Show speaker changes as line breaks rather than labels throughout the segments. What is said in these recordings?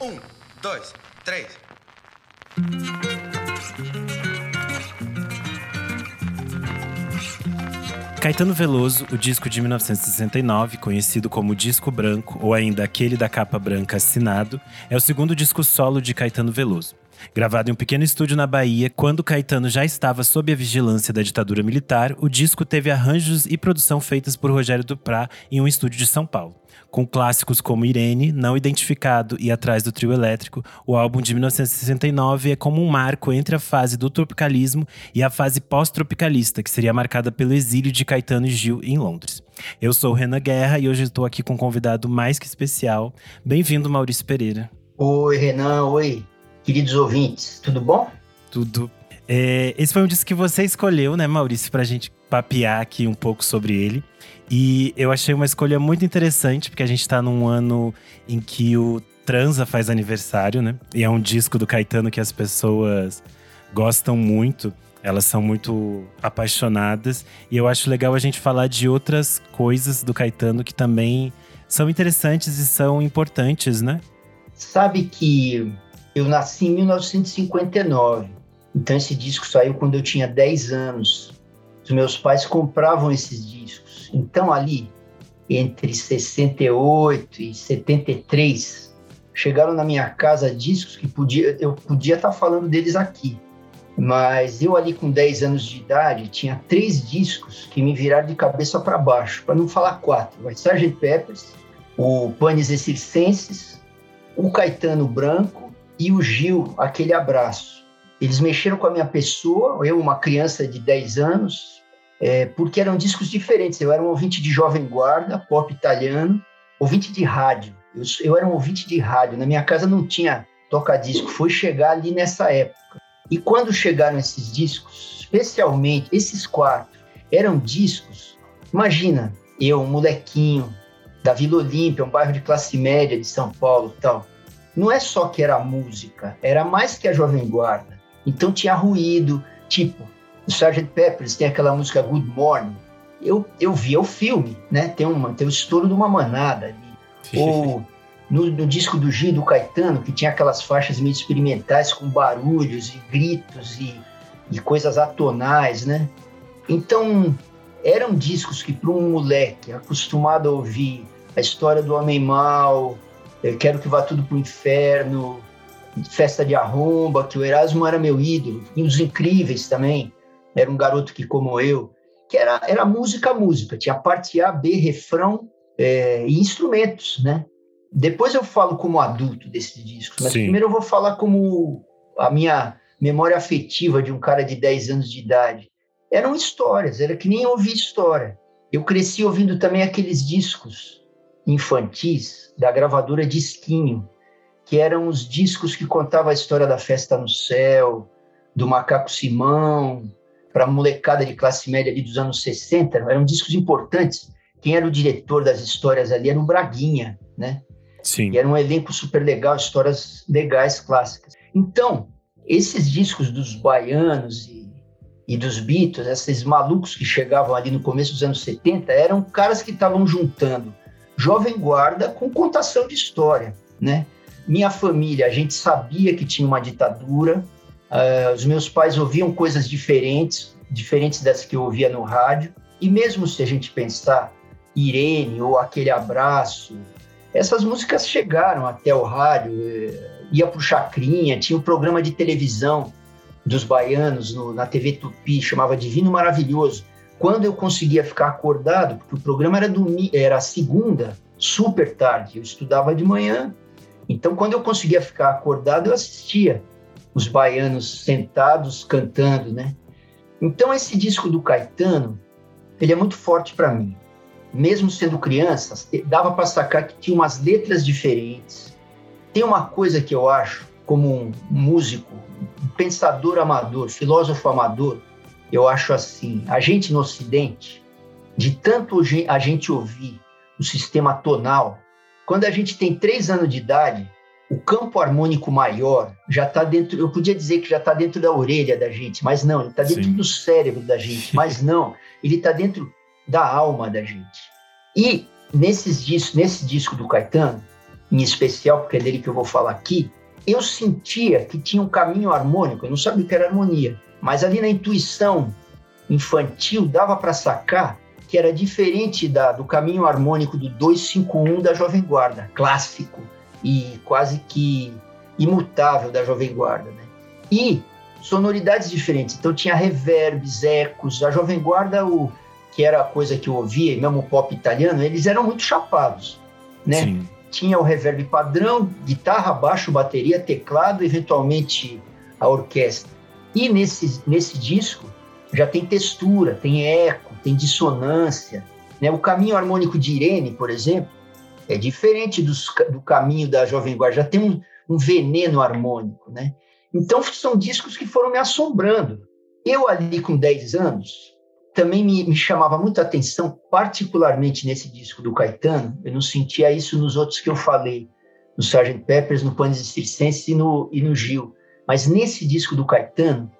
Um, dois, três.
Caetano Veloso, o disco de 1969, conhecido como Disco Branco ou ainda aquele da capa branca assinado, é o segundo disco solo de Caetano Veloso. Gravado em um pequeno estúdio na Bahia, quando Caetano já estava sob a vigilância da ditadura militar, o disco teve arranjos e produção feitas por Rogério Duprá em um estúdio de São Paulo. Com clássicos como Irene, Não Identificado e Atrás do Trio Elétrico, o álbum de 1969 é como um marco entre a fase do tropicalismo e a fase pós-tropicalista, que seria marcada pelo exílio de Caetano e Gil em Londres. Eu sou Renan Guerra e hoje estou aqui com um convidado mais que especial. Bem-vindo, Maurício Pereira.
Oi, Renan. Oi, queridos ouvintes. Tudo bom?
Tudo. É, esse foi um disco que você escolheu, né, Maurício, para a gente papear aqui um pouco sobre ele. E eu achei uma escolha muito interessante, porque a gente está num ano em que o Transa faz aniversário, né? E é um disco do Caetano que as pessoas gostam muito. Elas são muito apaixonadas. E eu acho legal a gente falar de outras coisas do Caetano que também são interessantes e são importantes, né?
Sabe que eu nasci em 1959. Então esse disco saiu quando eu tinha 10 anos. Os meus pais compravam esses discos. Então, ali, entre 68 e 73, chegaram na minha casa discos que podia, eu podia estar tá falando deles aqui. Mas eu ali com 10 anos de idade tinha três discos que me viraram de cabeça para baixo, para não falar quatro. Vai Sgt. Peppers, o Panis Circenses, o Caetano Branco e o Gil, aquele abraço. Eles mexeram com a minha pessoa, eu, uma criança de 10 anos, é, porque eram discos diferentes. Eu era um ouvinte de Jovem Guarda, pop italiano, ouvinte de rádio. Eu, eu era um ouvinte de rádio. Na minha casa não tinha toca-disco, foi chegar ali nessa época. E quando chegaram esses discos, especialmente esses quatro, eram discos. Imagina, eu, um molequinho da Vila Olímpia, um bairro de classe média de São Paulo, tal. Não é só que era música, era mais que a Jovem Guarda. Então tinha ruído, tipo o Sgt. Peppers tem aquela música Good Morning. Eu, eu via o filme, né? Tem, uma, tem o estouro de uma manada ali. Ou no, no, disco do Gil do Caetano, que tinha aquelas faixas meio experimentais com barulhos e gritos e, e coisas atonais, né? Então, eram discos que para um moleque acostumado a ouvir a história do homem mau, eu quero que vá tudo para o inferno, festa de arromba, que o Erasmo era meu ídolo, e os incríveis também era um garoto que, como eu, que era, era música, música, tinha parte A, B, refrão é, e instrumentos, né? Depois eu falo como adulto desse disco, mas Sim. primeiro eu vou falar como a minha memória afetiva de um cara de 10 anos de idade. Eram histórias, era que nem ouvir história. Eu cresci ouvindo também aqueles discos infantis da gravadora Disquinho, que eram os discos que contavam a história da festa no céu, do Macaco Simão, para a molecada de classe média ali dos anos 60, eram discos importantes. Quem era o diretor das histórias ali era o Braguinha, né?
Sim.
E era um elenco super legal, histórias legais, clássicas. Então, esses discos dos baianos e, e dos Beatles, esses malucos que chegavam ali no começo dos anos 70, eram caras que estavam juntando jovem guarda com contação de história, né? Minha família, a gente sabia que tinha uma ditadura, Uh, os meus pais ouviam coisas diferentes, diferentes das que eu ouvia no rádio. E mesmo se a gente pensar Irene ou Aquele Abraço, essas músicas chegaram até o rádio, eh, ia para o Chacrinha, tinha um programa de televisão dos baianos no, na TV Tupi, chamava Divino Maravilhoso. Quando eu conseguia ficar acordado, porque o programa era, domingo, era segunda, super tarde, eu estudava de manhã, então quando eu conseguia ficar acordado, eu assistia os baianos sentados cantando, né? Então esse disco do Caetano, ele é muito forte para mim. Mesmo sendo criança, dava para sacar que tinha umas letras diferentes. Tem uma coisa que eu acho, como um músico, um pensador amador, filósofo amador, eu acho assim, a gente no Ocidente, de tanto a gente ouvir o sistema tonal, quando a gente tem três anos de idade, o campo harmônico maior já está dentro, eu podia dizer que já está dentro da orelha da gente, mas não, ele está dentro Sim. do cérebro da gente, mas não, ele está dentro da alma da gente. E nesses discos, nesse disco do Caetano, em especial, porque é dele que eu vou falar aqui, eu sentia que tinha um caminho harmônico, eu não sabia o que era harmonia, mas ali na intuição infantil dava para sacar que era diferente da, do caminho harmônico do 251 da Jovem Guarda, clássico e quase que imutável da Jovem Guarda. Né? E sonoridades diferentes, então tinha reverbs, ecos, a Jovem Guarda, o, que era a coisa que eu ouvia, e mesmo o pop italiano, eles eram muito chapados, né? Sim. Tinha o reverb padrão, guitarra, baixo, bateria, teclado, eventualmente a orquestra. E nesse, nesse disco já tem textura, tem eco, tem dissonância. Né? O caminho harmônico de Irene, por exemplo, é diferente dos, do caminho da Jovem Guarda, já tem um, um veneno harmônico. Né? Então, são discos que foram me assombrando. Eu, ali com 10 anos, também me, me chamava muita atenção, particularmente nesse disco do Caetano, eu não sentia isso nos outros que eu falei, no Sgt. Peppers, no Panis Circenses e no, e no Gil. Mas nesse disco do Caetano,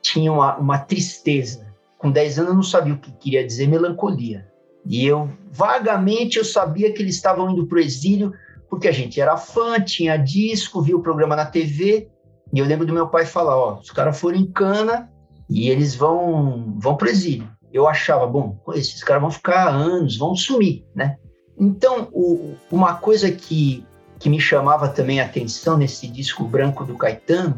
tinha uma, uma tristeza. Com 10 anos eu não sabia o que queria dizer melancolia. E eu, vagamente, eu sabia que eles estavam indo para o exílio, porque a gente era fã, tinha disco, via o programa na TV, e eu lembro do meu pai falar, ó, os caras foram em cana e eles vão, vão para o exílio. Eu achava, bom, esses caras vão ficar anos, vão sumir, né? Então, o, uma coisa que, que me chamava também a atenção nesse disco branco do Caetano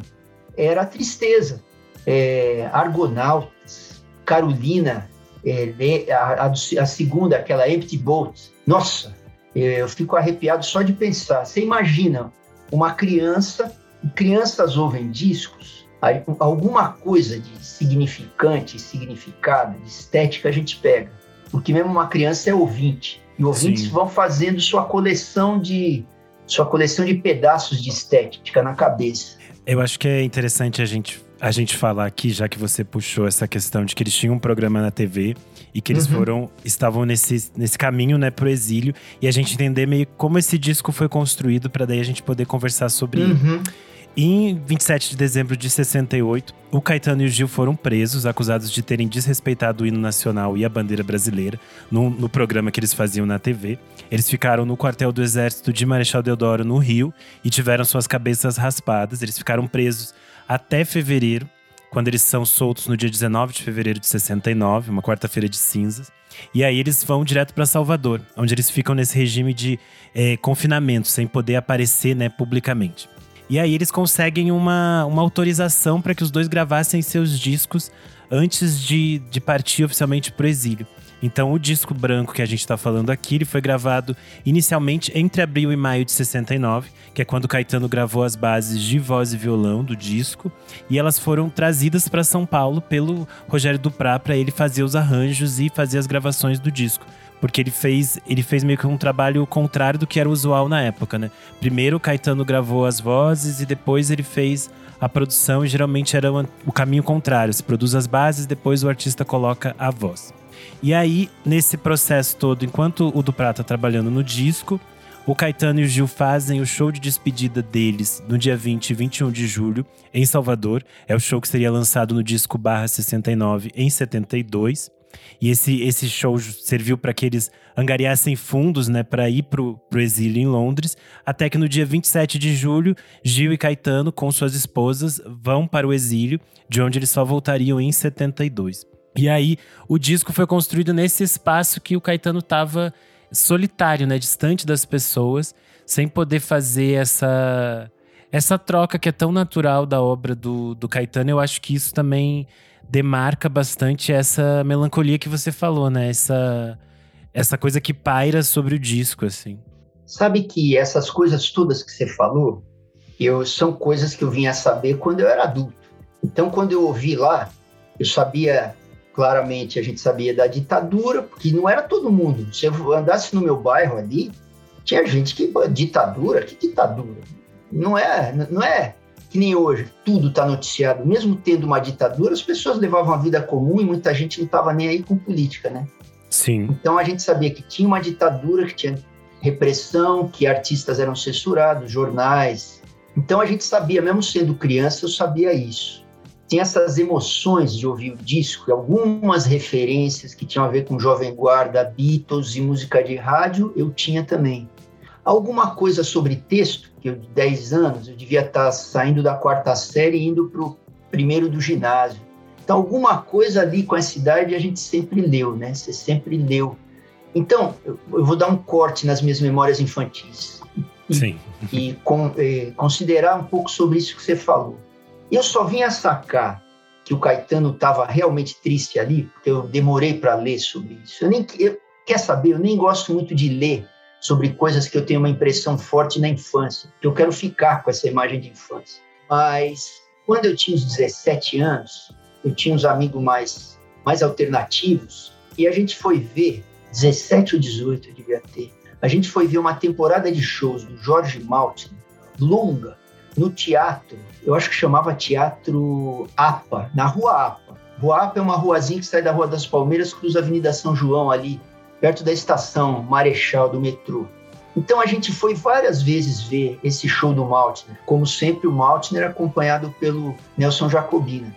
era a tristeza é, Argonautas, Carolina, é, a, a, segunda, aquela Empty Boat. Nossa, é, eu fico arrepiado só de pensar. Você imagina uma criança, crianças ouvem discos, alguma coisa de significante, significado, de estética a gente pega. Porque mesmo uma criança é ouvinte. E ouvintes Sim. vão fazendo sua coleção de sua coleção de pedaços de estética na cabeça.
Eu acho que é interessante a gente a gente falar aqui, já que você puxou essa questão de que eles tinham um programa na TV e que eles uhum. foram estavam nesse, nesse caminho, né, pro exílio e a gente entender meio como esse disco foi construído para daí a gente poder conversar sobre uhum. ele. Em 27 de dezembro de 68, o Caetano e o Gil foram presos, acusados de terem desrespeitado o hino nacional e a bandeira brasileira no, no, programa que eles faziam na TV. Eles ficaram no quartel do Exército de Marechal Deodoro, no Rio, e tiveram suas cabeças raspadas. Eles ficaram presos até fevereiro, quando eles são soltos no dia 19 de fevereiro de 69, uma quarta-feira de cinzas. E aí eles vão direto para Salvador, onde eles ficam nesse regime de é, confinamento, sem poder aparecer né, publicamente. E aí eles conseguem uma, uma autorização para que os dois gravassem seus discos antes de, de partir oficialmente para o exílio. Então, o disco branco que a gente está falando aqui, ele foi gravado inicialmente entre abril e maio de 69, que é quando Caetano gravou as bases de voz e violão do disco, e elas foram trazidas para São Paulo pelo Rogério Duprá para ele fazer os arranjos e fazer as gravações do disco porque ele fez, ele fez meio que um trabalho contrário do que era usual na época, né? Primeiro o Caetano gravou as vozes e depois ele fez a produção e geralmente era o caminho contrário, se produz as bases, depois o artista coloca a voz. E aí, nesse processo todo, enquanto o do Prata tá trabalhando no disco, o Caetano e o Gil fazem o show de despedida deles no dia 20 e 21 de julho, em Salvador. É o show que seria lançado no disco Barra 69 em 72. E esse, esse show serviu para que eles angariassem fundos né, para ir para o exílio em Londres. Até que no dia 27 de julho, Gil e Caetano, com suas esposas, vão para o exílio, de onde eles só voltariam em 72. E aí, o disco foi construído nesse espaço que o Caetano estava solitário, né? Distante das pessoas, sem poder fazer essa, essa troca que é tão natural da obra do, do Caetano. Eu acho que isso também demarca bastante essa melancolia que você falou, né? Essa, essa coisa que paira sobre o disco, assim.
Sabe que essas coisas todas que você falou, eu são coisas que eu vinha saber quando eu era adulto. Então, quando eu ouvi lá, eu sabia claramente a gente sabia da ditadura, porque não era todo mundo. Se eu andasse no meu bairro ali, tinha gente que ditadura, que ditadura? Não é, não é que nem hoje, tudo está noticiado. Mesmo tendo uma ditadura, as pessoas levavam a vida comum e muita gente não estava nem aí com política, né?
Sim.
Então a gente sabia que tinha uma ditadura, que tinha repressão, que artistas eram censurados, jornais. Então a gente sabia, mesmo sendo criança, eu sabia isso tinha essas emoções de ouvir o disco, algumas referências que tinham a ver com Jovem Guarda, Beatles e música de rádio, eu tinha também. Alguma coisa sobre texto, que eu de 10 anos, eu devia estar saindo da quarta série e indo para o primeiro do ginásio. Então, alguma coisa ali com essa idade a gente sempre leu, né? Você sempre leu. Então, eu, eu vou dar um corte nas minhas memórias infantis.
E, Sim.
E com, eh, considerar um pouco sobre isso que você falou. Eu só vim a sacar que o Caetano estava realmente triste ali, porque eu demorei para ler sobre isso. Eu nem eu, quer saber, eu nem gosto muito de ler sobre coisas que eu tenho uma impressão forte na infância, que eu quero ficar com essa imagem de infância. Mas quando eu tinha uns 17 anos, eu tinha uns amigos mais mais alternativos e a gente foi ver 17 ou 18 eu devia ter. A gente foi ver uma temporada de shows do Jorge Maltin, longa, no teatro, eu acho que chamava Teatro APA, na Rua APA. Rua APA é uma ruazinha que sai da Rua das Palmeiras, cruza a Avenida São João ali, perto da estação Marechal do metrô. Então a gente foi várias vezes ver esse show do Maltner, como sempre o Maltner acompanhado pelo Nelson Jacobina.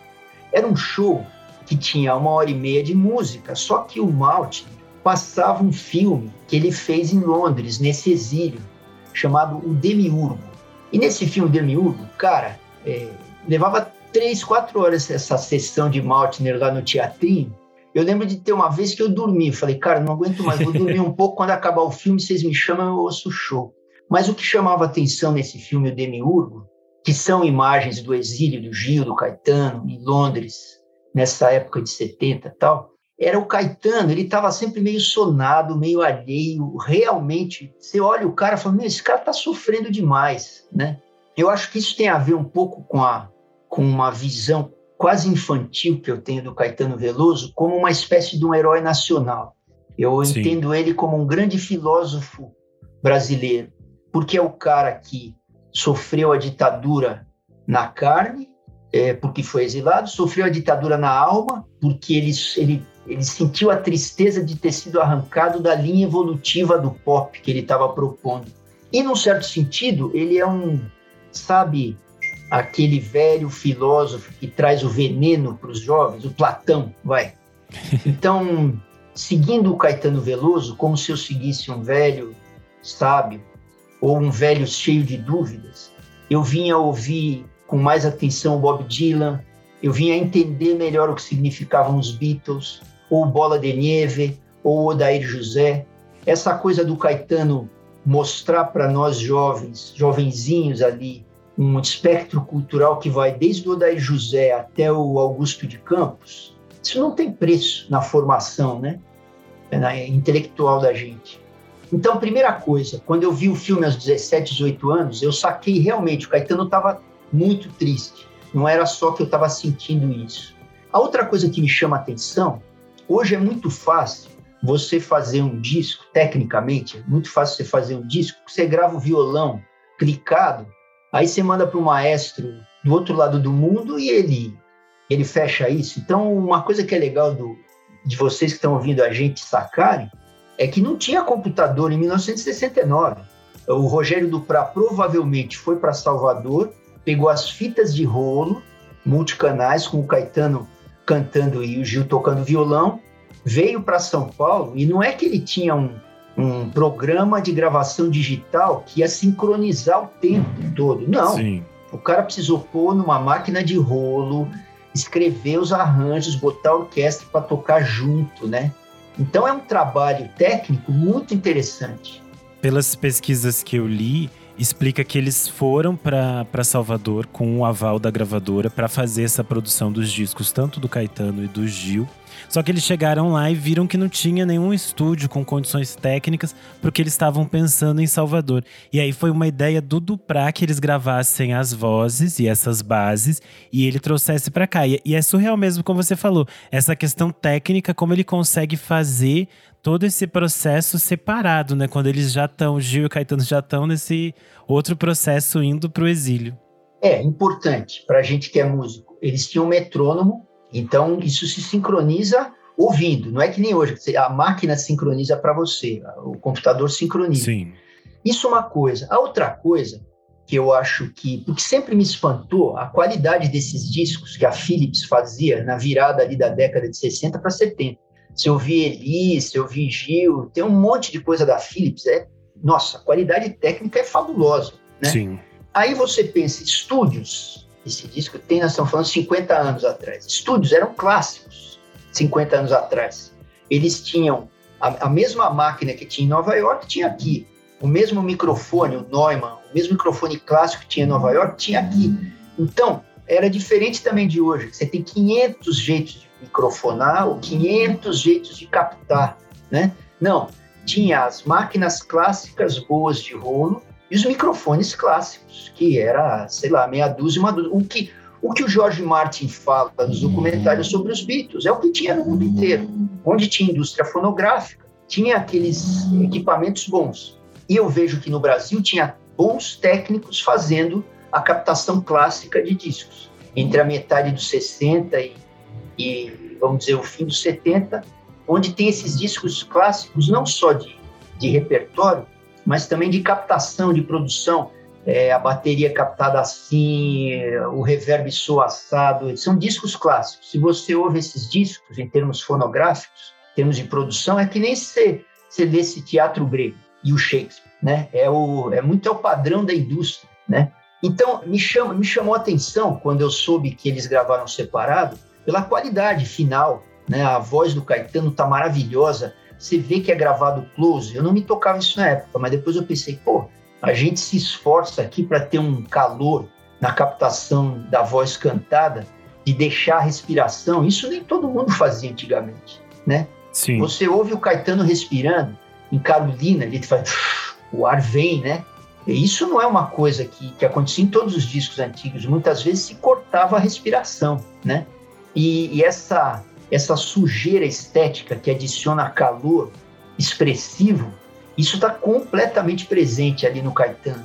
Era um show que tinha uma hora e meia de música, só que o Maltner passava um filme que ele fez em Londres, nesse exílio, chamado O Demiurgo. E nesse filme Demiurgo, cara, é, levava três, quatro horas essa sessão de Maltner lá no teatrinho. Eu lembro de ter uma vez que eu dormi. Falei, cara, não aguento mais, vou dormir um pouco. Quando acabar o filme, vocês me chamam, eu ouço o show. Mas o que chamava atenção nesse filme, o Demiurgo, que são imagens do exílio do Gil, do Caetano, em Londres, nessa época de 70 e tal, era o Caetano, ele estava sempre meio sonado, meio alheio, realmente. Você olha o cara e fala, meu, esse cara está sofrendo demais, né? Eu acho que isso tem a ver um pouco com, a, com uma visão quase infantil que eu tenho do Caetano Veloso como uma espécie de um herói nacional. Eu Sim. entendo ele como um grande filósofo brasileiro, porque é o cara que sofreu a ditadura na carne, é, porque foi exilado, sofreu a ditadura na alma, porque ele, ele ele sentiu a tristeza de ter sido arrancado da linha evolutiva do pop que ele estava propondo. E, num certo sentido, ele é um, sabe, aquele velho filósofo que traz o veneno para os jovens, o Platão, vai. Então, seguindo o Caetano Veloso, como se eu seguisse um velho sábio ou um velho cheio de dúvidas, eu vinha ouvir com mais atenção o Bob Dylan, eu vinha entender melhor o que significavam os Beatles, ou Bola de Neve, ou Odair José. Essa coisa do Caetano mostrar para nós jovens, jovenzinhos ali, um espectro cultural que vai desde o Odair José até o Augusto de Campos, isso não tem preço na formação, né? Na intelectual da gente. Então, primeira coisa, quando eu vi o filme aos 17, 18 anos, eu saquei realmente, o Caetano estava muito triste. Não era só que eu estava sentindo isso. A outra coisa que me chama a atenção Hoje é muito fácil você fazer um disco, tecnicamente, é muito fácil você fazer um disco, você grava o violão clicado, aí você manda para o maestro do outro lado do mundo e ele ele fecha isso. Então, uma coisa que é legal do, de vocês que estão ouvindo a gente sacarem é que não tinha computador em 1969. O Rogério Duprá provavelmente foi para Salvador, pegou as fitas de rolo multicanais com o Caetano cantando e o Gil tocando violão, veio para São Paulo e não é que ele tinha um, um programa de gravação digital que ia sincronizar o tempo todo. Não. Sim. O cara precisou pôr numa máquina de rolo, escrever os arranjos, botar a orquestra para tocar junto, né? Então é um trabalho técnico muito interessante.
Pelas pesquisas que eu li, explica que eles foram para Salvador com o aval da gravadora para fazer essa produção dos discos, tanto do Caetano e do Gil. Só que eles chegaram lá e viram que não tinha nenhum estúdio com condições técnicas para o que eles estavam pensando em Salvador. E aí foi uma ideia do Duprá que eles gravassem as vozes e essas bases e ele trouxesse para cá. E, e é surreal mesmo, como você falou, essa questão técnica, como ele consegue fazer todo esse processo separado, né? Quando eles já estão, Gil e Caetano já estão nesse outro processo indo para o exílio.
É importante para a gente que é músico. Eles tinham um metrônomo, então isso se sincroniza ouvindo. Não é que nem hoje, a máquina sincroniza para você, o computador sincroniza.
Sim.
Isso é uma coisa. A outra coisa que eu acho que, porque sempre me espantou a qualidade desses discos que a Philips fazia na virada ali da década de 60 para 70 se eu vi Eli, se eu vi Gil, tem um monte de coisa da Philips, é nossa, a qualidade técnica é fabulosa, né?
Sim.
Aí você pensa, estúdios, esse disco tem, nós estamos falando 50 anos atrás. Estúdios eram clássicos 50 anos atrás. Eles tinham a, a mesma máquina que tinha em Nova York, tinha aqui. O mesmo microfone, o Neumann, o mesmo microfone clássico que tinha em Nova York, tinha aqui. Então, era diferente também de hoje. Você tem 500 jeitos de microfonar ou 500 jeitos de captar, né? Não, tinha as máquinas clássicas boas de rolo e os microfones clássicos, que era, sei lá, meia dúzia, uma dúzia. O que, o que o George Martin fala nos documentários sobre os Beatles é o que tinha no mundo inteiro. Onde tinha indústria fonográfica, tinha aqueles equipamentos bons. E eu vejo que no Brasil tinha bons técnicos fazendo a captação clássica de discos. Entre a metade dos 60 e, e vamos dizer, o fim dos 70, onde tem esses discos clássicos, não só de, de repertório, mas também de captação, de produção. É, a bateria captada assim, o reverb soa assado, são discos clássicos. Se você ouve esses discos em termos fonográficos, em termos de produção, é que nem se você lê esse teatro grego e o Shakespeare, né? É, o, é muito é o padrão da indústria, né? Então, me, chama, me chamou a atenção quando eu soube que eles gravaram separado, pela qualidade final, né? A voz do Caetano tá maravilhosa, você vê que é gravado close. Eu não me tocava isso na época, mas depois eu pensei, pô, a gente se esforça aqui para ter um calor na captação da voz cantada, de deixar a respiração. Isso nem todo mundo fazia antigamente, né?
Sim.
Você ouve o Caetano respirando, em Carolina, ele faz, o ar vem, né? E isso não é uma coisa que, que acontecia em todos os discos antigos. Muitas vezes se cortava a respiração, né? E, e essa essa sujeira estética que adiciona calor expressivo, isso está completamente presente ali no Caetano.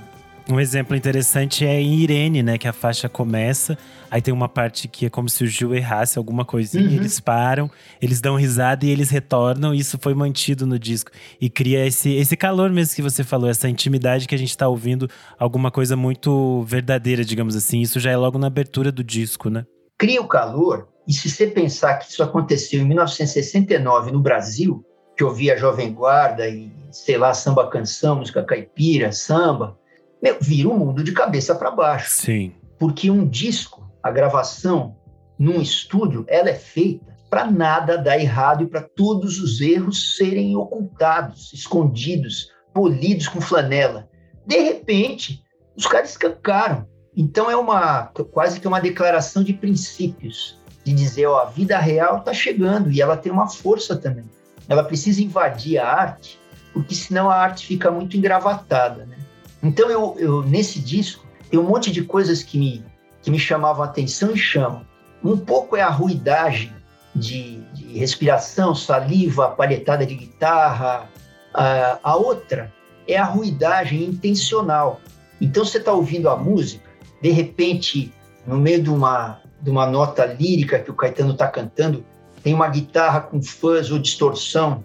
Um exemplo interessante é em Irene, né? Que a faixa começa, aí tem uma parte que é como se o Gil errasse alguma coisinha,
Uhum.
eles param, eles dão risada e eles retornam, e isso foi mantido no disco. E cria esse, esse calor mesmo que você falou, essa intimidade que a gente tá ouvindo, alguma coisa muito verdadeira, digamos assim. Isso já é logo na abertura do disco, né?
Cria o calor, e se você pensar que isso aconteceu em 1969 no Brasil, que ouvia Jovem Guarda e, sei lá, samba canção, música caipira, samba, meu, vira o mundo de cabeça para baixo.
Sim.
porque um disco, a gravação num estúdio, ela é feita para nada dar errado e para todos os erros serem ocultados, escondidos, polidos com flanela. De repente, os caras escancaram. Então é uma quase que uma declaração de princípios, de dizer, ó, a vida real está chegando e ela tem uma força também. Ela precisa invadir a arte, porque senão a arte fica muito engravatada, né? Então eu, eu nesse disco tem um monte de coisas que me, que me chamavam a atenção e chamam. Um pouco é a ruidagem de, de respiração, saliva, palhetada de guitarra. A, a outra é a ruidagem intencional. Então você está ouvindo a música, de repente, no meio de uma, de uma nota lírica que o Caetano está cantando, tem uma guitarra com fuzz ou distorção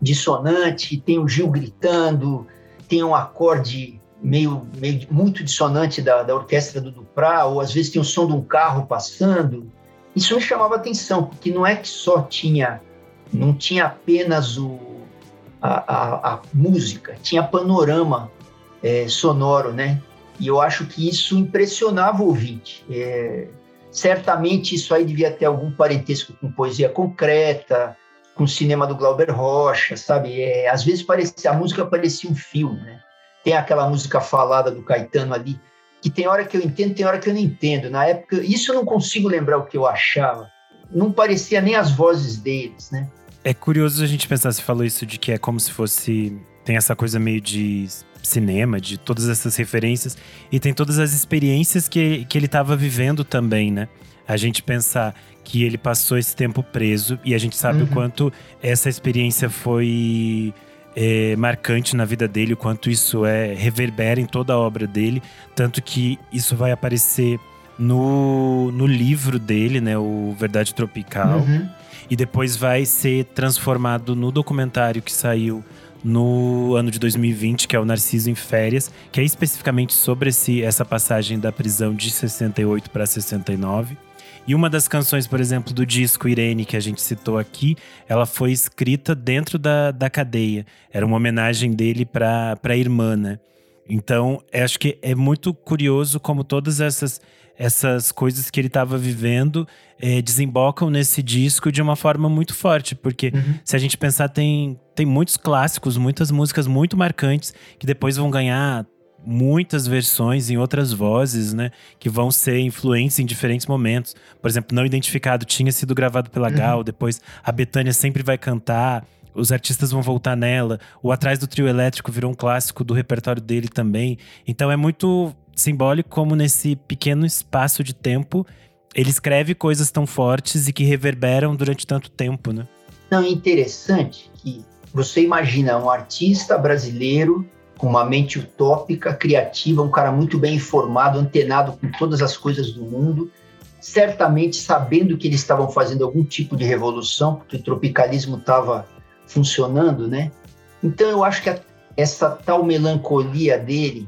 dissonante, tem o Gil gritando, tem um acorde meio, meio muito dissonante da, da orquestra do Duprá, ou às vezes tem o som de um carro passando. Isso me chamava atenção, porque não é que só tinha, não tinha apenas o, a, a, a música, tinha panorama é, sonoro, né? E eu acho que isso impressionava o ouvinte. É, certamente isso aí devia ter algum parentesco com poesia concreta, com o cinema do Glauber Rocha, sabe? É, às vezes parecia, a música parecia um filme, né? Tem aquela música falada do Caetano ali, que tem hora que eu entendo, tem hora que eu não entendo. Na época, isso eu não consigo lembrar o que eu achava. Não parecia nem as vozes deles, né?
É curioso a gente pensar, você falou isso de que é como se fosse. Tem essa coisa meio de cinema, de todas essas referências, e tem todas as experiências que, que ele estava vivendo também, né? A gente pensar que ele passou esse tempo preso e a gente sabe
Uhum.
o quanto essa experiência foi é, marcante na vida dele, o quanto isso é reverbera em toda a obra dele, tanto que isso vai aparecer no, no livro dele, né? O Verdade Tropical
Uhum.
e depois vai ser transformado no documentário que saiu no ano de 2020, que é o Narciso em Férias, que é especificamente sobre esse, essa passagem da prisão de 68 para 69. E uma das canções, por exemplo, do disco Irene, que a gente citou aqui, ela foi escrita dentro da, da cadeia. Era uma homenagem dele para a irmã, né? Então, acho que é muito curioso como todas essas, essas coisas que ele estava vivendo é, desembocam nesse disco de uma forma muito forte. Porque uhum. se a gente pensar, tem, tem muitos clássicos, muitas músicas muito marcantes que depois vão ganhar muitas versões em outras vozes, né? Que vão ser influentes em diferentes momentos. Por exemplo, Não Identificado tinha sido gravado pela uhum. Gal, depois a Betânia sempre vai cantar. Os artistas vão voltar nela. O Atrás do Trio Elétrico virou um clássico do repertório dele também. Então é muito simbólico como nesse pequeno espaço de tempo ele escreve coisas tão fortes e que reverberam durante tanto tempo, né?
Não, é interessante que você imagina um artista brasileiro com uma mente utópica, criativa, um cara muito bem informado, antenado com todas as coisas do mundo, certamente sabendo que eles estavam fazendo algum tipo de revolução, porque o tropicalismo estava funcionando, né? Então eu acho que a, essa tal melancolia dele,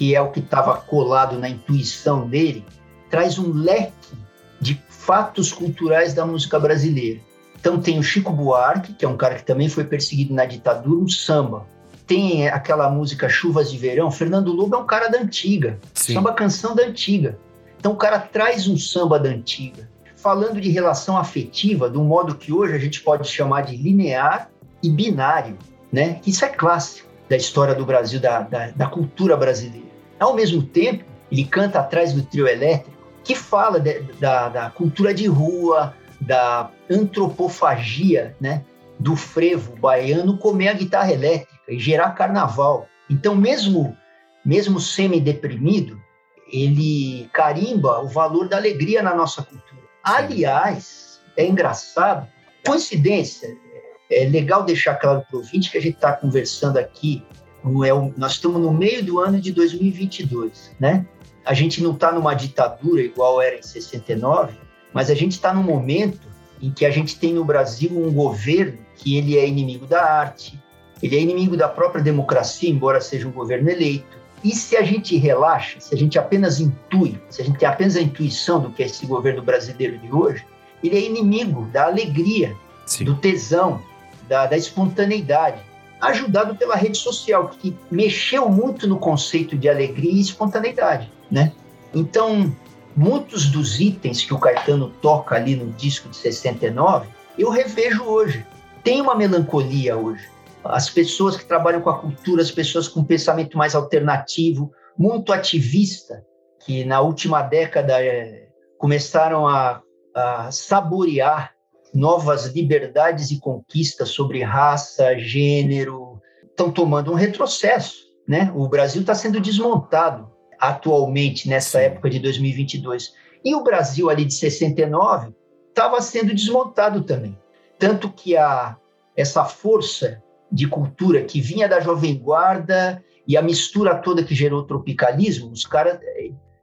que é o que estava colado na intuição dele, traz um leque de fatos culturais da música brasileira. Então tem o Chico Buarque, que é um cara que também foi perseguido na ditadura, um samba, tem aquela música Chuvas de Verão, Fernando Lobo é um cara da antiga, Sim. samba canção da antiga. Então o cara traz um samba da antiga, falando de relação afetiva, de um modo que hoje a gente pode chamar de linear e binário, né? Isso é clássico da história do Brasil, da, da, da cultura brasileira. Ao mesmo tempo, ele canta atrás do trio elétrico, que fala de, da, da cultura de rua, da antropofagia, né? Do frevo baiano comer a guitarra elétrica e gerar carnaval. Então, mesmo, mesmo semi-deprimido, ele carimba o valor da alegria na nossa cultura. Aliás, é engraçado, coincidência, é legal deixar claro para o ouvinte que a gente está conversando aqui, é nós estamos no meio do ano de 2022, né? A gente não está numa ditadura igual era em 69, mas a gente está num momento em que a gente tem no Brasil um governo que ele é inimigo da arte, ele é inimigo da própria democracia, embora seja um governo eleito. E se a gente relaxa, se a gente apenas intui, se a gente tem apenas a intuição do que é esse governo brasileiro de hoje, ele é inimigo da alegria, Sim. do tesão, da, da espontaneidade, ajudado pela rede social, que mexeu muito no conceito de alegria e espontaneidade, né? Então, muitos dos itens que o Caetano toca ali no disco de 69, eu revejo hoje. Tem uma melancolia hoje as pessoas que trabalham com a cultura, as pessoas com um pensamento mais alternativo, muito ativista, que na última década é, começaram a, a saborear novas liberdades e conquistas sobre raça, gênero, estão tomando um retrocesso. Né? O Brasil está sendo desmontado atualmente, nessa época de 2022. E o Brasil ali de 69 estava sendo desmontado também. Tanto que a, essa força de cultura que vinha da Jovem Guarda e a mistura toda que gerou o tropicalismo, os caras,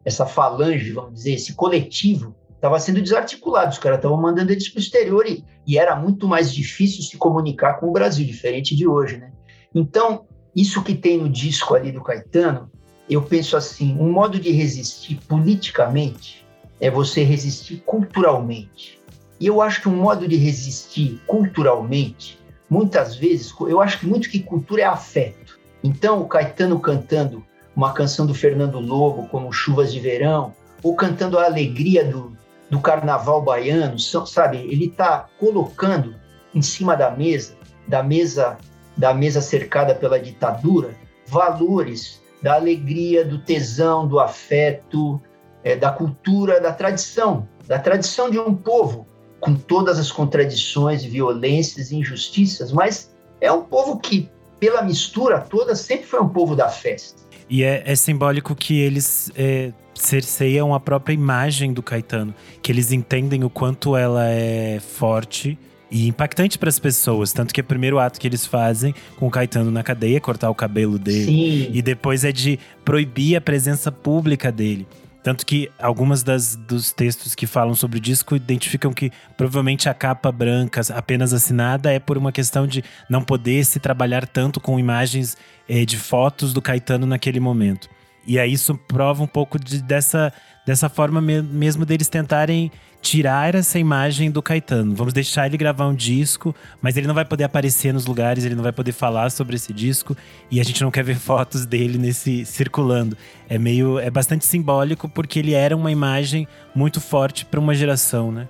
essa falange, vamos dizer, esse coletivo, estava sendo desarticulado, os caras estavam mandando eles para o exterior e, e, era muito mais difícil se comunicar com o Brasil, diferente de hoje, né? Então, isso que tem no disco ali do Caetano, eu penso assim, um modo de resistir politicamente é você resistir culturalmente. E eu acho que um modo de resistir culturalmente muitas vezes, eu acho que muito que cultura é afeto. Então, o Caetano cantando uma canção do Fernando Lobo, como Chuvas de Verão, ou cantando a alegria do, do carnaval baiano, sabe? Ele está colocando em cima da mesa, da mesa, da mesa cercada pela ditadura, valores da alegria, do tesão, do afeto, é, da cultura, da tradição, da tradição de um povo com todas as contradições, violências injustiças, mas é um povo que, pela mistura toda, sempre foi um povo da festa.
E é, é simbólico que eles é, cerceiam a própria imagem do Caetano, que eles entendem o quanto ela é forte e impactante para as pessoas. Tanto que é o primeiro ato que eles fazem com o Caetano na cadeia, cortar o cabelo dele. Sim. E depois é de proibir a presença pública dele. Tanto que algumas das, dos textos que falam sobre o disco identificam que provavelmente a capa branca apenas assinada é por uma questão de não poder se trabalhar tanto com imagens eh, de fotos do Caetano naquele momento. E aí isso prova um pouco de, dessa, dessa forma me, mesmo deles tentarem tirar essa imagem do Caetano. Vamos deixar ele gravar um disco, mas ele não vai poder aparecer nos lugares, ele não vai poder falar sobre esse disco e a gente não quer ver fotos dele nesse circulando. É meio é bastante simbólico porque ele era uma imagem muito forte para uma geração, né?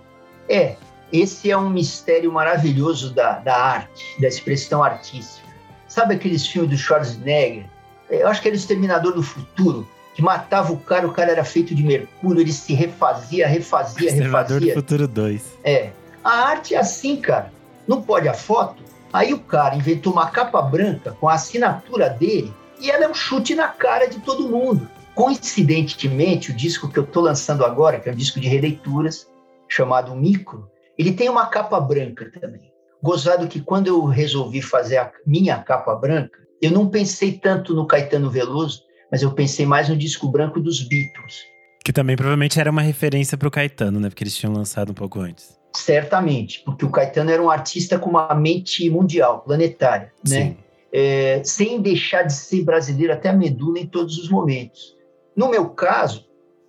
É, esse é um mistério maravilhoso da, da arte, da expressão artística. Sabe aqueles filmes do Schwarzenegger? Eu acho que era o Exterminador do Futuro que matava o cara, o cara era feito de mercúrio, ele se refazia, refazia,
Observador
refazia.
do Futuro 2.
É. A arte é assim, cara. Não pode a foto. Aí o cara inventou uma capa branca com a assinatura dele e ela é um chute na cara de todo mundo. Coincidentemente, o disco que eu estou lançando agora, que é um disco de releituras, chamado Micro, ele tem uma capa branca também. Gozado que quando eu resolvi fazer a minha capa branca, eu não pensei tanto no Caetano Veloso, mas eu pensei mais no disco branco dos Beatles.
Que também provavelmente era uma referência para o Caetano, né? Porque eles tinham lançado um pouco antes.
Certamente, porque o Caetano era um artista com uma mente mundial, planetária, né? É, sem deixar de ser brasileiro até a medula em todos os momentos. No meu caso,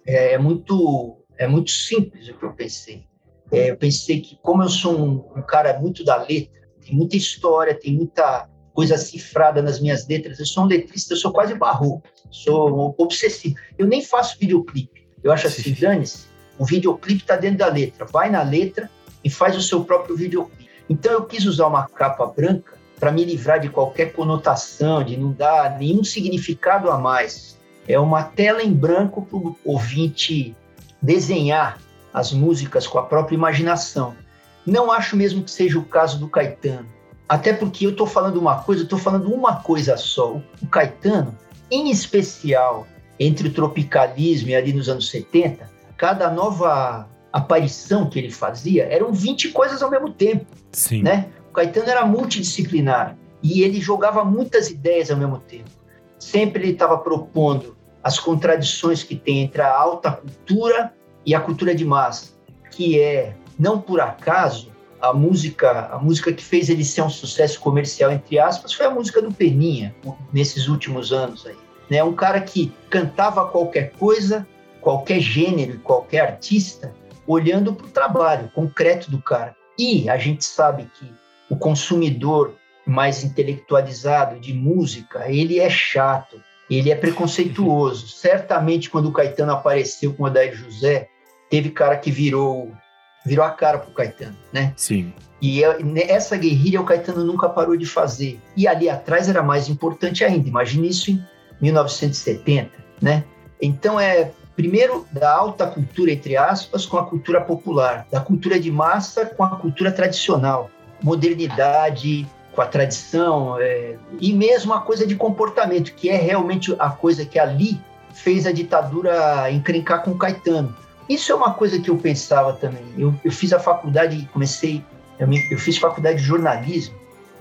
é, é muito é muito simples o que eu pensei. É, eu pensei que, como eu sou um, um cara muito da letra, tem muita história, tem muita coisa cifrada nas minhas letras. Eu sou um letrista, eu sou quase barroco, sou obsessivo. Eu nem faço videoclipe. Eu acho assim, dane-se, o videoclipe está dentro da letra. Vai na letra e faz o seu próprio videoclipe. Então eu quis usar uma capa branca para me livrar de qualquer conotação, de não dar nenhum significado a mais. É uma tela em branco para o ouvinte desenhar as músicas com a própria imaginação. Não acho mesmo que seja o caso do Caetano. Até porque eu estou falando uma coisa, estou falando uma coisa só. O Caetano, em especial entre o tropicalismo e ali nos anos 70, cada nova aparição que ele fazia eram 20 coisas ao mesmo tempo.
Sim.
Né? O Caetano era multidisciplinar e ele jogava muitas ideias ao mesmo tempo. Sempre ele estava propondo as contradições que tem entre a alta cultura e a cultura de massa, que é, não por acaso, a música, a música que fez ele ser um sucesso comercial entre aspas foi a música do Peninha nesses últimos anos aí, né? Um cara que cantava qualquer coisa, qualquer gênero, qualquer artista, olhando para o trabalho concreto do cara. E a gente sabe que o consumidor mais intelectualizado de música, ele é chato, ele é preconceituoso. Certamente quando o Caetano apareceu com o Adair José, teve cara que virou virou a cara pro Caetano, né?
Sim.
E essa guerrilha o Caetano nunca parou de fazer. E ali atrás era mais importante ainda. Imagine isso em 1970, né? Então é primeiro da alta cultura entre aspas com a cultura popular, da cultura de massa com a cultura tradicional, modernidade com a tradição é, e mesmo a coisa de comportamento que é realmente a coisa que ali fez a ditadura encrencar com o Caetano isso é uma coisa que eu pensava também. Eu, eu fiz a faculdade, comecei, eu, me, eu, fiz faculdade de jornalismo,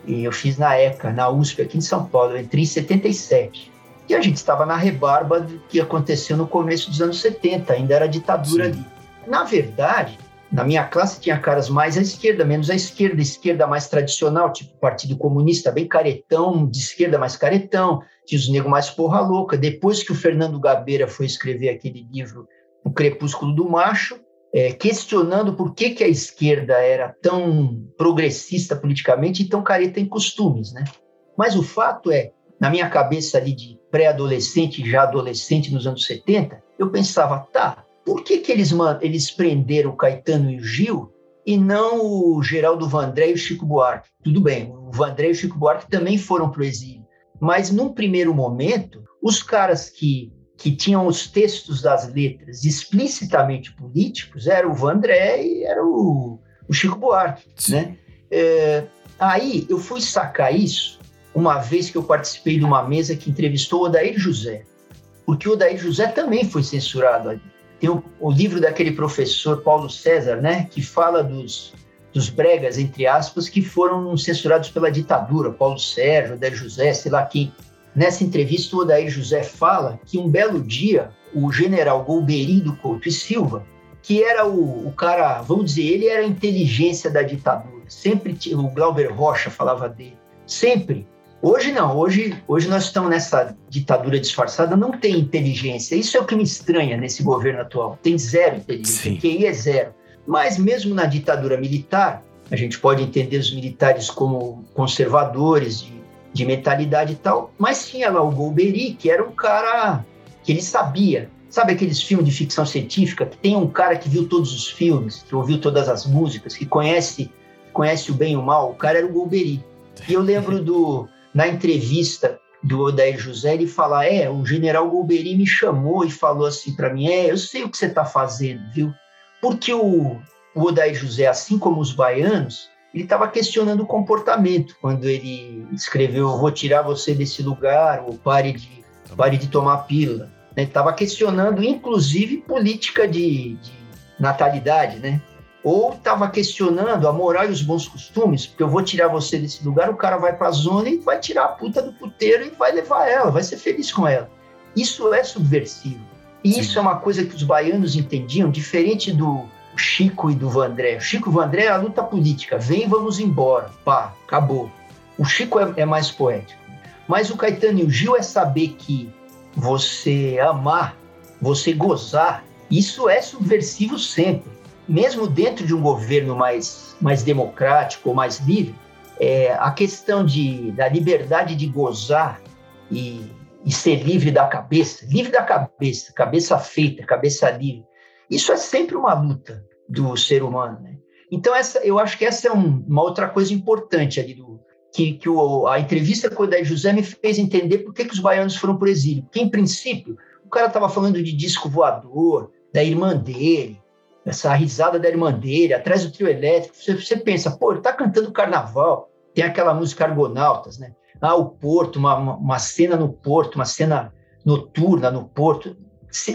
e eu fiz na ECA, na USP, aqui em São Paulo, eu entrei em 77. E a gente estava na rebarba do que aconteceu no começo dos anos 70, ainda era ditadura Sim. ali. Na verdade, na minha classe tinha caras mais à esquerda, menos à esquerda, esquerda mais tradicional, tipo Partido Comunista, bem caretão, de esquerda mais caretão, tinha os negros mais porra louca. Depois que o Fernando Gabeira foi escrever aquele livro o Crepúsculo do Macho, é, questionando por que, que a esquerda era tão progressista politicamente e tão careta em costumes, né? Mas o fato é, na minha cabeça ali de pré-adolescente, já adolescente nos anos 70, eu pensava, tá, por que, que eles, eles prenderam o Caetano e o Gil e não o Geraldo Vandré e o Chico Buarque? Tudo bem, o Vandré e o Chico Buarque também foram para o exílio, mas num primeiro momento, os caras que que tinham os textos das letras explicitamente políticos era o Vandré e era o, o Chico Buarque, Sim. né? É, aí eu fui sacar isso uma vez que eu participei de uma mesa que entrevistou o Odair José, porque o Odair José também foi censurado ali. Tem o, o livro daquele professor Paulo César, né, que fala dos, dos bregas, entre aspas, que foram censurados pela ditadura, Paulo Sérgio, Odair José, sei lá quem. Nessa entrevista, o Odair José fala que um belo dia, o general Golberindo Couto e Silva, que era o, o, cara, vamos dizer, ele era a inteligência da ditadura. Sempre, o Glauber Rocha falava dele, sempre Hoje não, hoje, hoje nós estamos nessa ditadura disfarçada, não tem inteligência. Isso é o que me estranha nesse governo atual. Tem zero inteligência, Sim. QI é zero. Mas mesmo na ditadura militar, a gente pode entender os militares como conservadores, de, de mentalidade e tal, mas tinha lá o Golbery, que era um cara que ele sabia. Sabe aqueles filmes de ficção científica que tem um cara que viu todos os filmes, que ouviu todas as músicas, que conhece, conhece o bem e o mal? O cara era o Golbery. E eu lembro do na entrevista do Odair José, ele fala: É, o general Golbery me chamou e falou assim para mim: É, eu sei o que você está fazendo, viu? Porque o, o Odair José, assim como os baianos, ele estava questionando o comportamento quando ele escreveu vou tirar você desse lugar ou pare de pare de tomar pílula né? ele estava questionando inclusive política de, de natalidade né ou estava questionando a moral e os bons costumes porque eu vou tirar você desse lugar o cara vai para a zona e vai tirar a puta do puteiro e vai levar ela vai ser feliz com ela isso é subversivo e Sim. isso é uma coisa que os baianos entendiam diferente do Chico e do Vandré. O Chico e o Vandré é a luta política. Vem, vamos embora. Pá, acabou. O Chico é, é mais poético. Mas o Caetano e o Gil é saber que você amar, você gozar, isso é subversivo sempre. Mesmo dentro de um governo mais, mais democrático ou mais livre, é, a questão de, da liberdade de gozar e, e ser livre da cabeça, livre da cabeça, cabeça feita, cabeça livre, isso é sempre uma luta do ser humano. Né? Então, essa, eu acho que essa é um, uma outra coisa importante ali do que, que o, a entrevista com o José me fez entender por que, que os baianos foram para o exílio. Porque, em princípio, o cara estava falando de disco voador, da irmã dele, essa risada da irmã dele, atrás do trio elétrico. Você, você pensa, pô, ele está cantando carnaval, tem aquela música Argonautas, né? Ah, o Porto, uma, uma cena no Porto, uma cena noturna no Porto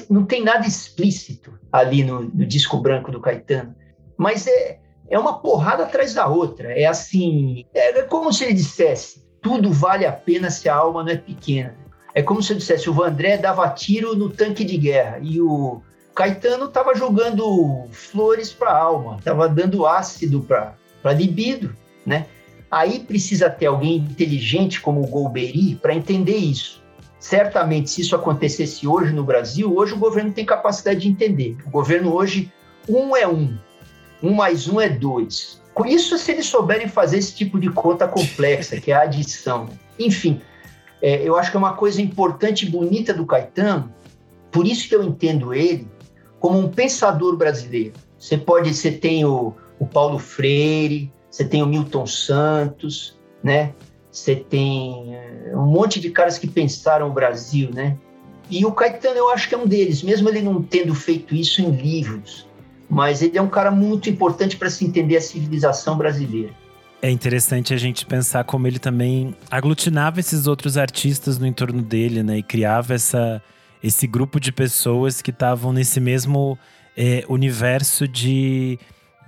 não tem nada explícito ali no, no, disco branco do Caetano, mas é, é uma porrada atrás da outra. É assim, é como se ele dissesse: tudo vale a pena se a alma não é pequena. É como se eu dissesse: o Vandré dava tiro no tanque de guerra e o Caetano estava jogando flores para a alma, estava dando ácido para libido, né? Aí precisa ter alguém inteligente como o Golbery para entender isso. Certamente, se isso acontecesse hoje no Brasil, hoje o governo tem capacidade de entender. O governo hoje, um é um, um mais um é dois. Com isso, se eles souberem fazer esse tipo de conta complexa, que é a adição. Enfim, é, eu acho que é uma coisa importante e bonita do Caetano, por isso que eu entendo ele como um pensador brasileiro. Você pode, você tem o, o Paulo Freire, você tem o Milton Santos, né? Você tem eh, um monte de caras que pensaram o Brasil, né? E o Caetano eu acho que é um deles, mesmo ele não tendo feito isso em livros, mas ele é um cara muito importante para se entender a civilização brasileira.
É interessante a gente pensar como ele também aglutinava esses outros artistas no entorno dele, né? E criava essa, esse grupo de pessoas que estavam nesse mesmo é, universo de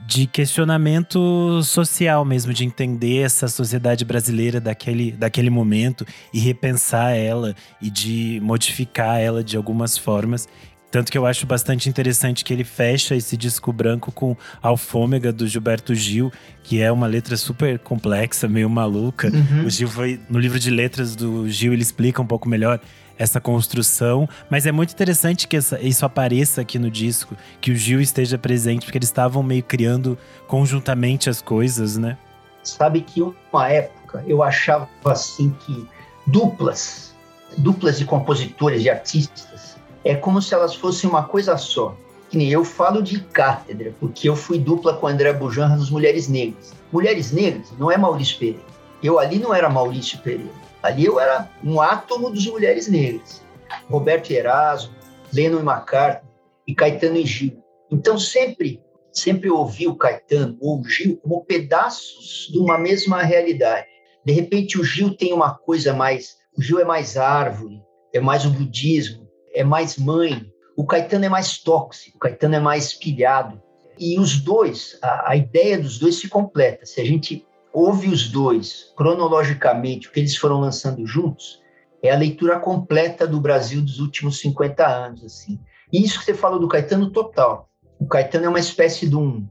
de questionamento social mesmo, de entender essa sociedade brasileira daquele, daquele momento e repensar ela e de modificar ela de algumas formas. Tanto que eu acho bastante interessante que ele fecha esse disco branco com Alfômega do Gilberto Gil, que é uma letra super complexa, meio maluca. Uhum. O Gil foi. No livro de letras do Gil, ele explica um pouco melhor essa construção. Mas é muito interessante que essa, isso apareça aqui no disco, que o Gil esteja presente, porque eles estavam meio criando conjuntamente as coisas, né?
Sabe que uma época eu achava assim que duplas, duplas de compositores, de artistas, é como se elas fossem uma coisa só. Que nem eu falo de cátedra, porque eu fui dupla com André Bujanra nos Mulheres Negras. Mulheres Negras não é Maurício Pereira. Eu ali não era Maurício Pereira. Ali eu era um átomo dos mulheres negras. Roberto Erasmo, Lennon e McCartney e Caetano e Gil. Então sempre, sempre ouvi o Caetano ou o Gil como pedaços de uma mesma realidade. De repente o Gil tem uma coisa mais, o Gil é mais árvore, é mais o budismo, é mais mãe. O Caetano é mais tóxico, o Caetano é mais pilhado. E os dois, a, a ideia dos dois se completa. Se a gente ouve os dois cronologicamente, o que eles foram lançando juntos, é a leitura completa do Brasil dos últimos 50 anos, assim. E isso que você falou do Caetano, total. O Caetano é uma espécie de um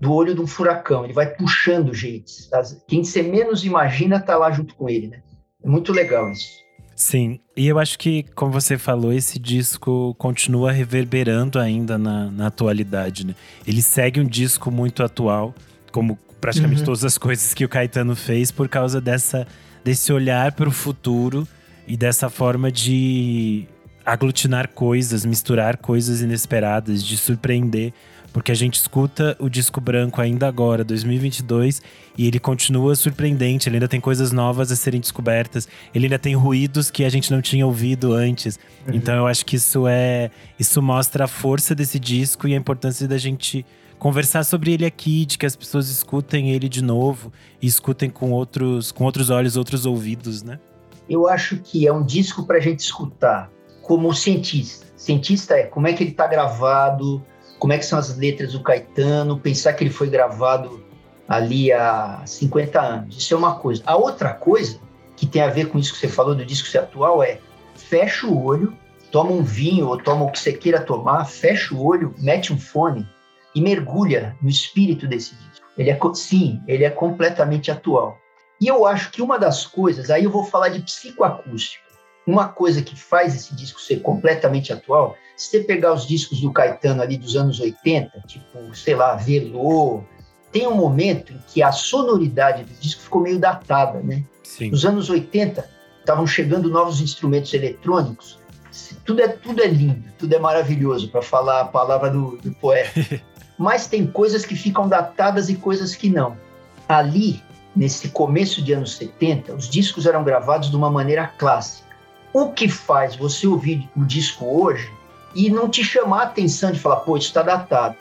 do olho de um furacão, ele vai puxando gente. Quem você menos imagina está lá junto com ele, né? É muito legal isso.
Sim, e eu acho que, como você falou, esse disco continua reverberando ainda na, na atualidade, né? Ele segue um disco muito atual, como praticamente uhum. todas as coisas que o Caetano fez, por causa dessa, desse olhar para o futuro e dessa forma de aglutinar coisas, misturar coisas inesperadas, de surpreender porque a gente escuta o disco branco ainda agora, 2022, e ele continua surpreendente, ele ainda tem coisas novas a serem descobertas, ele ainda tem ruídos que a gente não tinha ouvido antes. Uhum. Então eu acho que isso é, isso mostra a força desse disco e a importância da gente conversar sobre ele aqui, de que as pessoas escutem ele de novo e escutem com outros, com outros olhos, outros ouvidos, né?
Eu acho que é um disco para a gente escutar como cientista. Cientista é como é que ele está gravado, como é que são as letras do Caetano, pensar que ele foi gravado ali há 50 anos. Isso é uma coisa. A outra coisa que tem a ver com isso que você falou do disco ser atual é fecha o olho, toma um vinho ou toma o que você queira tomar, fecha o olho, mete um fone e mergulha no espírito desse disco. Ele é sim, ele é completamente atual. E eu acho que uma das coisas, aí eu vou falar de psicoacústica. Uma coisa que faz esse disco ser completamente atual se você pegar os discos do Caetano ali dos anos 80, tipo, sei lá, Velô, tem um momento em que a sonoridade do disco ficou meio datada, né? Sim. Nos anos 80, estavam chegando novos instrumentos eletrônicos. Tudo é, tudo é lindo, tudo é maravilhoso, para falar a palavra do, do poeta. Mas tem coisas que ficam datadas e coisas que não. Ali, nesse começo de anos 70, os discos eram gravados de uma maneira clássica. O que faz você ouvir o disco hoje e não te chamar a atenção de falar, pô, isso está datado.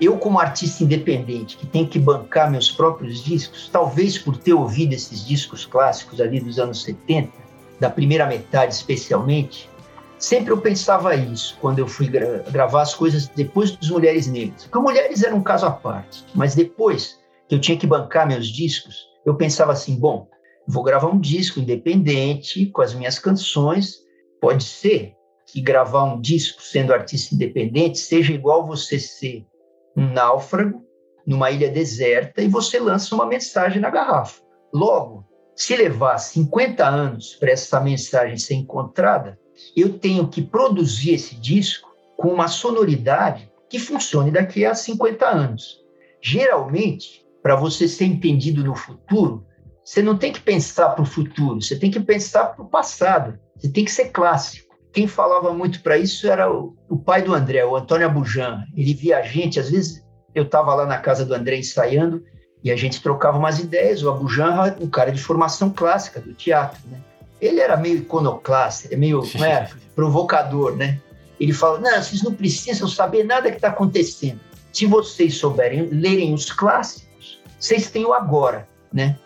Eu, como artista independente, que tem que bancar meus próprios discos, talvez por ter ouvido esses discos clássicos ali dos anos 70, da primeira metade especialmente, sempre eu pensava isso quando eu fui gra gravar as coisas depois dos Mulheres Negras. Porque Mulheres era um caso à parte, mas depois que eu tinha que bancar meus discos, eu pensava assim, bom, vou gravar um disco independente com as minhas canções, pode ser que gravar um disco sendo artista independente seja igual você ser um náufrago numa ilha deserta e você lança uma mensagem na garrafa. Logo, se levar 50 anos para essa mensagem ser encontrada, eu tenho que produzir esse disco com uma sonoridade que funcione daqui a 50 anos. Geralmente, para você ser entendido no futuro, você não tem que pensar para o futuro, você tem que pensar para o passado. Você tem que ser clássico quem falava muito para isso era o, o, pai do André, o Antônio Abujan. Ele via a gente, às vezes eu estava lá na casa do André ensaiando e a gente trocava umas ideias. O Abujan era um cara de formação clássica do teatro, né? Ele era meio iconoclasta, é meio é, provocador, né? Ele fala: não, vocês não precisam saber nada que está acontecendo. Se vocês souberem lerem os clássicos, vocês têm o agora, né?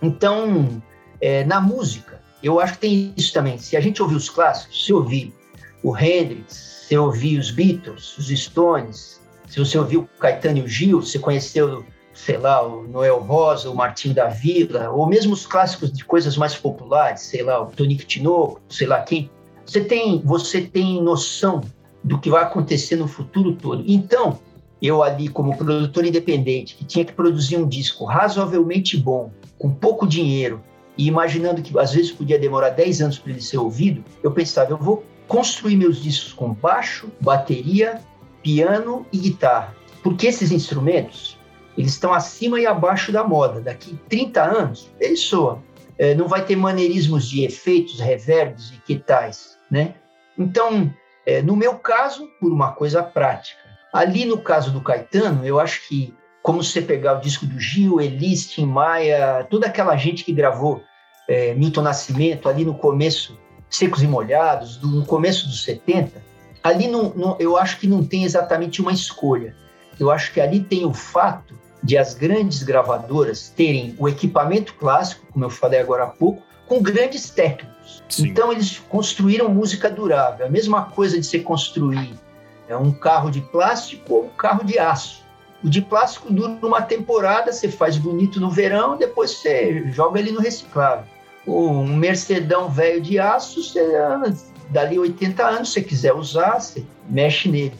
Então, é, na música, eu acho que tem isso também. Se a gente ouvir os clássicos, se ouvir o Hendrix, se ouvir os Beatles, os Stones, se você ouviu o Caetano e o Gil, se conheceu, sei lá, o Noel Rosa, o Martinho da Vila, ou mesmo os clássicos de coisas mais populares, sei lá, o Tonico Tinoco, sei lá quem, você tem, você tem noção do que vai acontecer no futuro todo. Então, eu ali como produtor independente, que tinha que produzir um disco razoavelmente bom, com pouco dinheiro, e imaginando que às vezes podia demorar 10 anos para ele ser ouvido, eu pensava, eu vou construir meus discos com baixo, bateria, piano e guitarra. Porque esses instrumentos, eles estão acima e abaixo da moda. Daqui 30 anos, eles soam. É, não vai ter maneirismos de efeitos, reverbs e que tais, né? Então, é, no meu caso, por uma coisa prática. Ali no caso do Caetano, eu acho que como você pegar o disco do Gil, Elis, Tim Maia, toda aquela gente que gravou é, Milton Nascimento ali no começo, Secos e Molhados, do, no começo dos 70, ali não, não, eu acho que não tem exatamente uma escolha. Eu acho que ali tem o fato de as grandes gravadoras terem o equipamento clássico, como eu falei agora há pouco, com grandes técnicos. Sim. Então eles construíram música durável. A mesma coisa de você construir é, um carro de plástico ou um carro de aço. O de plástico dura uma temporada, você faz bonito no verão, depois você joga ele no reciclável. Um Mercedão velho de aço, você, dali 80 anos, se você quiser usar, você mexe nele.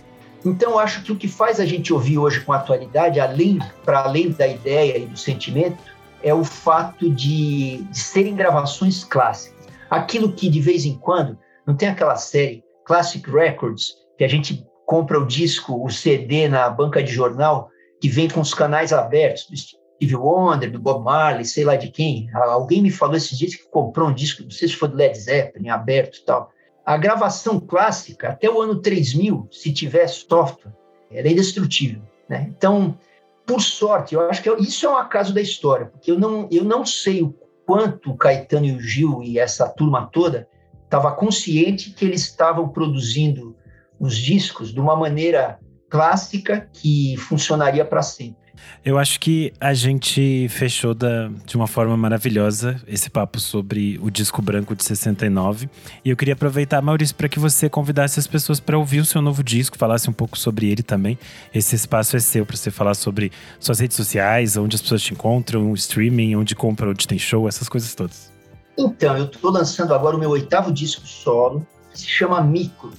Então, acho que o que faz a gente ouvir hoje com atualidade, além para além da ideia e do sentimento, é o fato de, de serem gravações clássicas. Aquilo que de vez em quando, não tem aquela série Classic Records, que a gente compra o disco, o CD na banca de jornal, que vem com os canais abertos, do Steve Wonder, do Bob Marley, sei lá de quem. Alguém me falou esses dias que comprou um disco, não sei se foi do Led Zeppelin, aberto e tal. A gravação clássica, até o ano 3000, se tivesse software, era indestrutível. Né? Então, por sorte, eu acho que isso é um acaso da história, porque eu não, eu não sei o quanto o Caetano e o Gil e essa turma toda estava consciente que eles estavam produzindo os discos de uma maneira clássica que funcionaria para sempre.
Eu acho que a gente fechou da, de uma forma maravilhosa esse papo sobre o disco branco de 69. E eu queria aproveitar, Maurício, para que você convidasse as pessoas para ouvir o seu novo disco, falasse um pouco sobre ele também. Esse espaço é seu para você falar sobre suas redes sociais, onde as pessoas te encontram, streaming, onde compra, onde tem show, essas coisas todas.
Então, eu estou lançando agora o meu oitavo disco solo, que se chama Micro.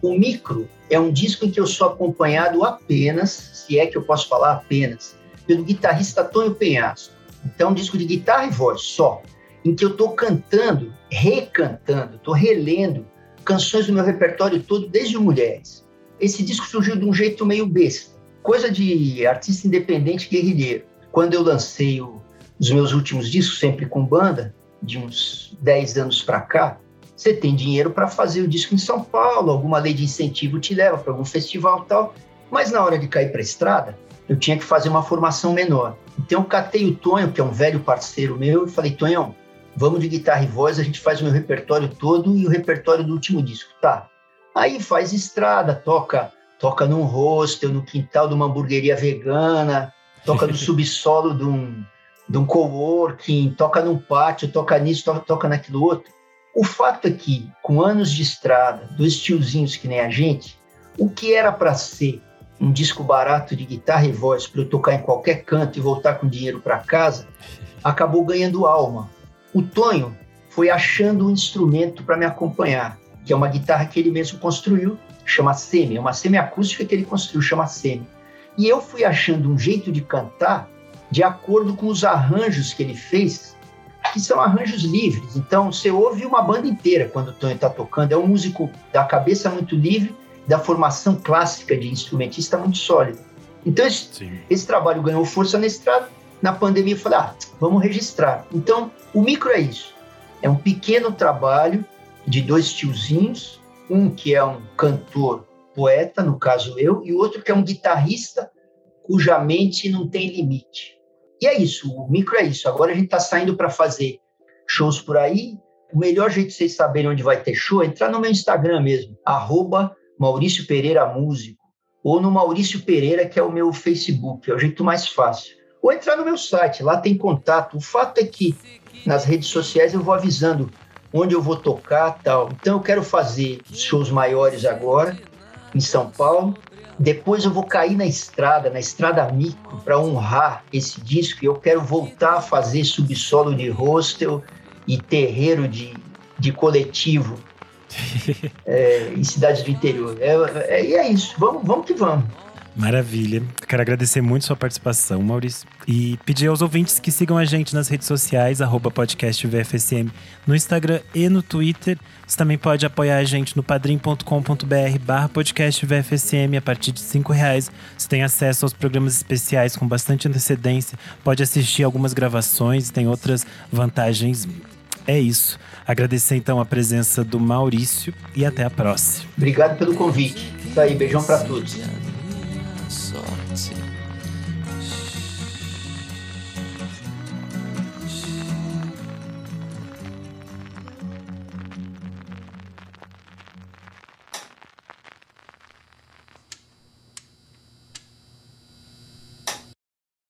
O Micro é um disco em que eu sou acompanhado apenas, se é que eu posso falar apenas, pelo guitarrista Tonho Penhasco. Então, é um disco de guitarra e voz só, em que eu estou cantando, recantando, estou relendo canções do meu repertório todo, desde Mulheres. Esse disco surgiu de um jeito meio besta, coisa de artista independente guerrilheiro. Quando eu lancei os meus últimos discos, sempre com banda, de uns 10 anos para cá, você tem dinheiro para fazer o disco em São Paulo, alguma lei de incentivo te leva para algum festival tal, mas na hora de cair para a estrada, eu tinha que fazer uma formação menor. Então eu catei o Tonho, que é um velho parceiro meu, e falei, Tonhão, vamos de guitarra e voz, a gente faz o meu repertório todo e o repertório do último disco. Tá. Aí faz estrada, toca toca num hostel, no quintal de uma hamburgueria vegana, toca no subsolo de um, de um coworking, toca num pátio, toca nisso, toca, toca naquilo outro. O fato é que, com anos de estrada, dois tiozinhos que nem a gente, o que era para ser um disco barato de guitarra e voz para eu tocar em qualquer canto e voltar com dinheiro para casa, acabou ganhando alma. O Tonho foi achando um instrumento para me acompanhar, que é uma guitarra que ele mesmo construiu, chama semi, é uma semiacústica que ele construiu, chama semi. E eu fui achando um jeito de cantar de acordo com os arranjos que ele fez que são arranjos livres. Então, você ouve uma banda inteira quando o Tony está tocando. É um músico da cabeça muito livre, da formação clássica de instrumentista muito sólida. Então, esse, esse trabalho ganhou força na estrada. Na pandemia, eu falei, ah, vamos registrar. Então, o micro é isso. É um pequeno trabalho de dois tiozinhos, um que é um cantor, poeta, no caso eu, e outro que é um guitarrista cuja mente não tem limite. E é isso, o micro é isso. Agora a gente está saindo para fazer shows por aí. O melhor jeito de vocês saberem onde vai ter show é entrar no meu Instagram mesmo, arroba Maurício Pereira Músico, ou no Maurício Pereira, que é o meu Facebook, é o jeito mais fácil. Ou entrar no meu site, lá tem contato. O fato é que nas redes sociais eu vou avisando onde eu vou tocar tal. Então eu quero fazer shows maiores agora, em São Paulo, depois eu vou cair na estrada, na estrada micro, para honrar esse disco. E eu quero voltar a fazer subsolo de hostel e terreiro de, de coletivo é, em cidades do interior. É, é, e é isso. Vamos, vamos que vamos.
Maravilha. Quero agradecer muito sua participação, Maurício. E pedir aos ouvintes que sigam a gente nas redes sociais, arroba podcast VFSM, no Instagram e no Twitter. Você também pode apoiar a gente no padrim.com.br barra podcast VFSM a partir de cinco reais. Você tem acesso aos programas especiais com bastante antecedência, pode assistir algumas gravações, tem outras vantagens. É isso. Agradecer então a presença do Maurício e até a próxima.
Obrigado pelo convite. Isso aí, beijão para todos.
Sorte.